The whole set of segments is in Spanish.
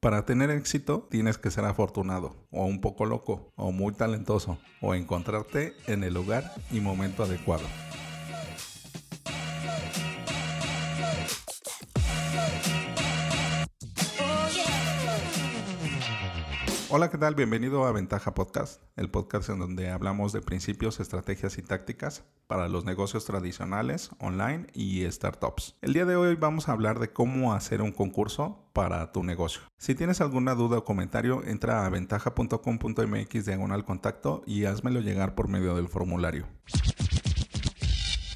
Para tener éxito tienes que ser afortunado, o un poco loco, o muy talentoso, o encontrarte en el lugar y momento adecuado. Hola, ¿qué tal? Bienvenido a Ventaja Podcast, el podcast en donde hablamos de principios, estrategias y tácticas para los negocios tradicionales, online y startups. El día de hoy vamos a hablar de cómo hacer un concurso para tu negocio. Si tienes alguna duda o comentario, entra a ventaja.com.mx diagonal contacto y házmelo llegar por medio del formulario.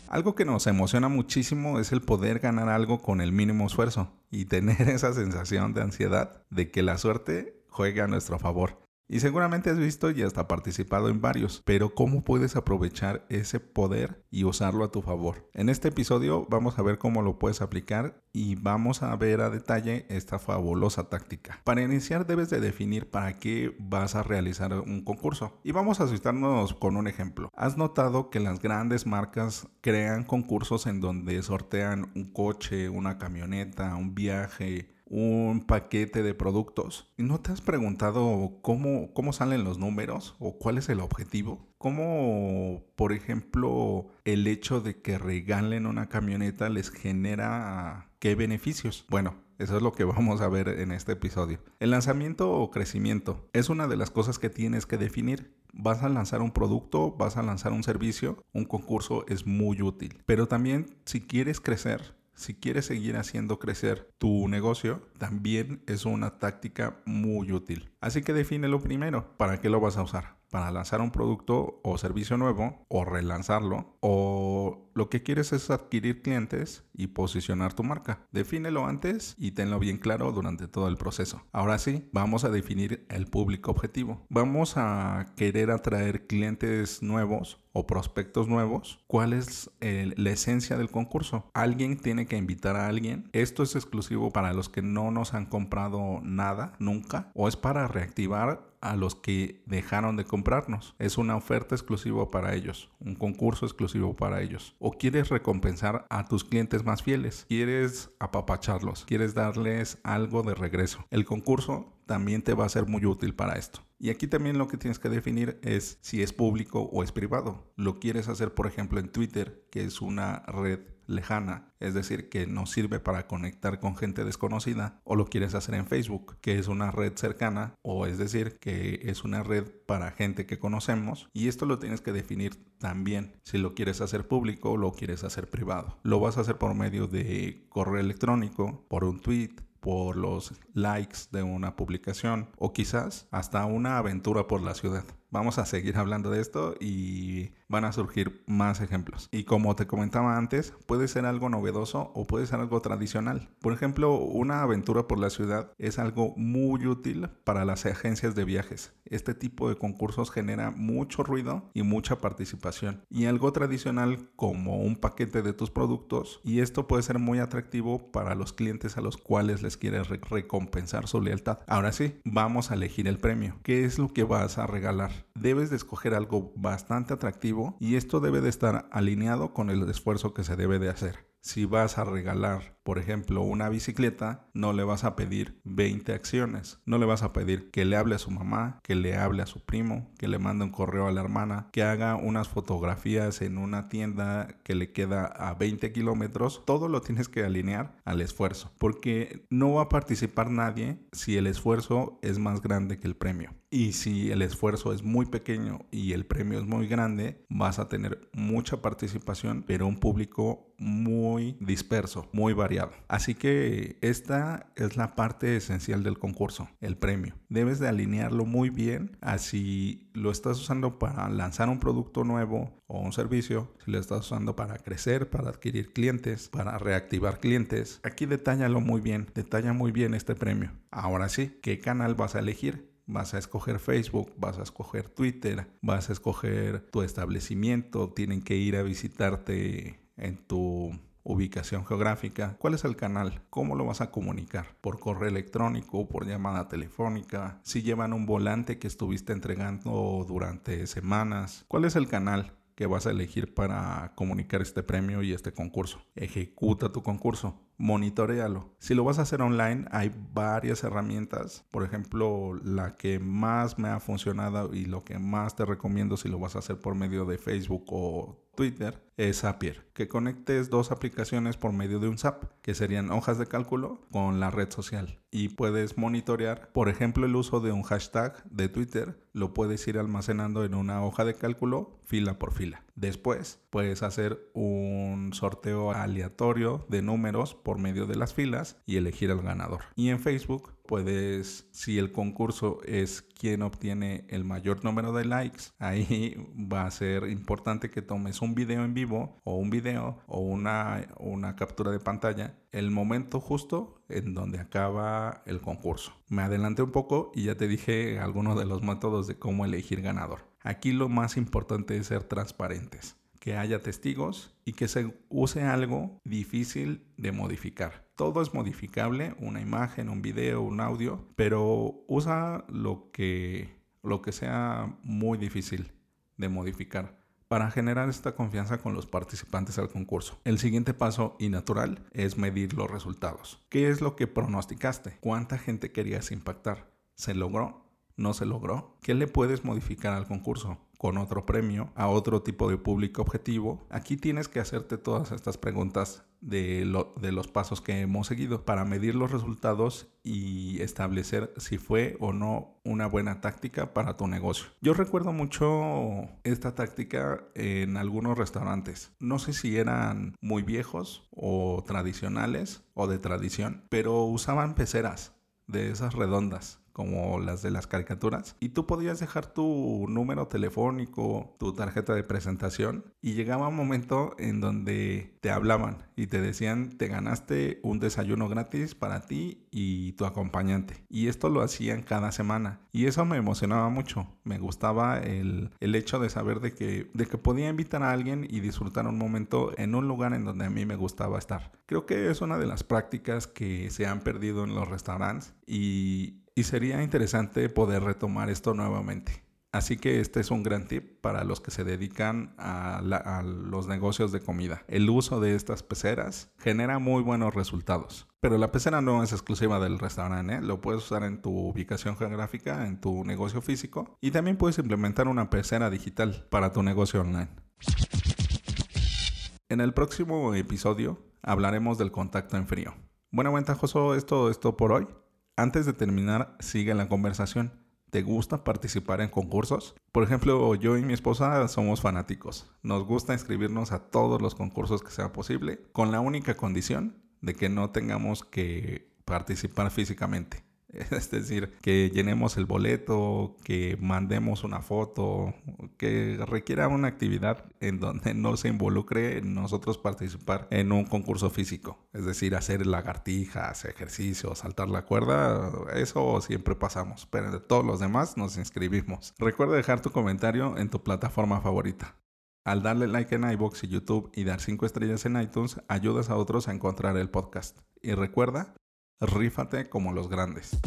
Algo que nos emociona muchísimo es el poder ganar algo con el mínimo esfuerzo y tener esa sensación de ansiedad de que la suerte juegue a nuestro favor. Y seguramente has visto y hasta participado en varios, pero ¿cómo puedes aprovechar ese poder y usarlo a tu favor? En este episodio vamos a ver cómo lo puedes aplicar y vamos a ver a detalle esta fabulosa táctica. Para iniciar debes de definir para qué vas a realizar un concurso. Y vamos a citarnos con un ejemplo. ¿Has notado que las grandes marcas crean concursos en donde sortean un coche, una camioneta, un viaje, un paquete de productos. ¿No te has preguntado cómo, cómo salen los números o cuál es el objetivo? ¿Cómo, por ejemplo, el hecho de que regalen una camioneta les genera qué beneficios? Bueno, eso es lo que vamos a ver en este episodio. El lanzamiento o crecimiento es una de las cosas que tienes que definir. Vas a lanzar un producto, vas a lanzar un servicio, un concurso es muy útil. Pero también si quieres crecer, si quieres seguir haciendo crecer tu negocio, también es una táctica muy útil. Así que define lo primero, ¿para qué lo vas a usar? Para lanzar un producto o servicio nuevo o relanzarlo o lo que quieres es adquirir clientes y posicionar tu marca. Defínelo antes y tenlo bien claro durante todo el proceso. Ahora sí, vamos a definir el público objetivo. Vamos a querer atraer clientes nuevos o prospectos nuevos, ¿cuál es la esencia del concurso? Alguien tiene que invitar a alguien. Esto es exclusivo para los que no nos han comprado nada nunca o es para reactivar a los que dejaron de comprarnos. Es una oferta exclusiva para ellos, un concurso exclusivo para ellos. O quieres recompensar a tus clientes más fieles, quieres apapacharlos, quieres darles algo de regreso. El concurso también te va a ser muy útil para esto. Y aquí también lo que tienes que definir es si es público o es privado. Lo quieres hacer, por ejemplo, en Twitter, que es una red lejana, es decir, que nos sirve para conectar con gente desconocida, o lo quieres hacer en Facebook, que es una red cercana, o es decir, que es una red para gente que conocemos, y esto lo tienes que definir también si lo quieres hacer público o lo quieres hacer privado. Lo vas a hacer por medio de correo electrónico, por un tweet, por los likes de una publicación o quizás hasta una aventura por la ciudad. Vamos a seguir hablando de esto y van a surgir más ejemplos. Y como te comentaba antes, puede ser algo novedoso o puede ser algo tradicional. Por ejemplo, una aventura por la ciudad es algo muy útil para las agencias de viajes. Este tipo de concursos genera mucho ruido y mucha participación. Y algo tradicional como un paquete de tus productos. Y esto puede ser muy atractivo para los clientes a los cuales les quieres recompensar su lealtad. Ahora sí, vamos a elegir el premio. ¿Qué es lo que vas a regalar? Debes de escoger algo bastante atractivo y esto debe de estar alineado con el esfuerzo que se debe de hacer. Si vas a regalar, por ejemplo, una bicicleta, no le vas a pedir 20 acciones. No le vas a pedir que le hable a su mamá, que le hable a su primo, que le mande un correo a la hermana, que haga unas fotografías en una tienda que le queda a 20 kilómetros. Todo lo tienes que alinear al esfuerzo. Porque no va a participar nadie si el esfuerzo es más grande que el premio. Y si el esfuerzo es muy pequeño y el premio es muy grande, vas a tener mucha participación, pero un público muy disperso, muy variado. Así que esta es la parte esencial del concurso, el premio. Debes de alinearlo muy bien así lo estás usando para lanzar un producto nuevo o un servicio, si lo estás usando para crecer, para adquirir clientes, para reactivar clientes. Aquí detállalo muy bien, detalla muy bien este premio. Ahora sí, ¿qué canal vas a elegir? Vas a escoger Facebook, vas a escoger Twitter, vas a escoger tu establecimiento, tienen que ir a visitarte en tu ubicación geográfica, cuál es el canal, cómo lo vas a comunicar, por correo electrónico, por llamada telefónica, si llevan un volante que estuviste entregando durante semanas, cuál es el canal, que vas a elegir para comunicar este premio y este concurso. Ejecuta tu concurso. monitorealo. Si lo vas a hacer online, hay varias herramientas. Por ejemplo, la que más me ha funcionado y lo que más te recomiendo si lo vas a hacer por medio de Facebook o Twitter es Zapier, que conectes dos aplicaciones por medio de un Zap, que serían hojas de cálculo con la red social. Y puedes monitorear, por ejemplo, el uso de un hashtag de Twitter, lo puedes ir almacenando en una hoja de cálculo fila por fila. Después puedes hacer un sorteo aleatorio de números por medio de las filas y elegir al ganador. Y en Facebook puedes, si el concurso es quien obtiene el mayor número de likes, ahí va a ser importante que tomes un video en vivo o un video o una, una captura de pantalla el momento justo en donde acaba el concurso. Me adelanté un poco y ya te dije algunos de los métodos de cómo elegir ganador. Aquí lo más importante es ser transparentes que haya testigos y que se use algo difícil de modificar. Todo es modificable, una imagen, un video, un audio, pero usa lo que, lo que sea muy difícil de modificar para generar esta confianza con los participantes al concurso. El siguiente paso y natural es medir los resultados. ¿Qué es lo que pronosticaste? ¿Cuánta gente querías impactar? ¿Se logró? ¿No se logró? ¿Qué le puedes modificar al concurso? Con otro premio a otro tipo de público objetivo, aquí tienes que hacerte todas estas preguntas de, los pasos que hemos seguido para medir los resultados y establecer si fue o no una buena táctica para tu negocio. Yo recuerdo mucho esta táctica en algunos restaurantes. No sé si eran muy viejos o tradicionales o de tradición, pero usaban peceras de esas redondas como las de las caricaturas, y tú podías dejar tu número telefónico, tu tarjeta de presentación, y llegaba un momento en donde te hablaban y te decían, te ganaste un desayuno gratis para ti y tu acompañante. Y esto lo hacían cada semana, y eso me emocionaba mucho, me gustaba el, el hecho de saber de que, de que podía invitar a alguien y disfrutar un momento en un lugar en donde a mí me gustaba estar. Creo que es una de las prácticas que se han perdido en los restaurantes y y sería interesante poder retomar esto nuevamente. Así que este es un gran tip para los que se dedican a, los negocios de comida. El uso de estas peceras genera muy buenos resultados. Pero la pecera no es exclusiva del restaurante, ¿eh? lo puedes usar en tu ubicación geográfica, en tu negocio físico y también puedes implementar una pecera digital para tu negocio online. En el próximo episodio hablaremos del contacto en frío. Bueno, ventajoso es todo esto por hoy. Antes de terminar, sigue la conversación. ¿Te gusta participar en concursos? Por ejemplo, yo y mi esposa somos fanáticos. Nos gusta inscribirnos a todos los concursos que sea posible, con la única condición de que no tengamos que participar físicamente. Es decir, que llenemos el boleto, que mandemos una foto, que requiera una actividad en donde no se involucre nosotros participar en un concurso físico. Es decir, hacer lagartijas, ejercicios, saltar la cuerda, eso siempre pasamos. Pero de todos los demás nos inscribimos. Recuerda dejar tu comentario en tu plataforma favorita. Al darle like en iBox y YouTube y dar 5 estrellas en iTunes, ayudas a otros a encontrar el podcast. Y recuerda, rífate como los grandes.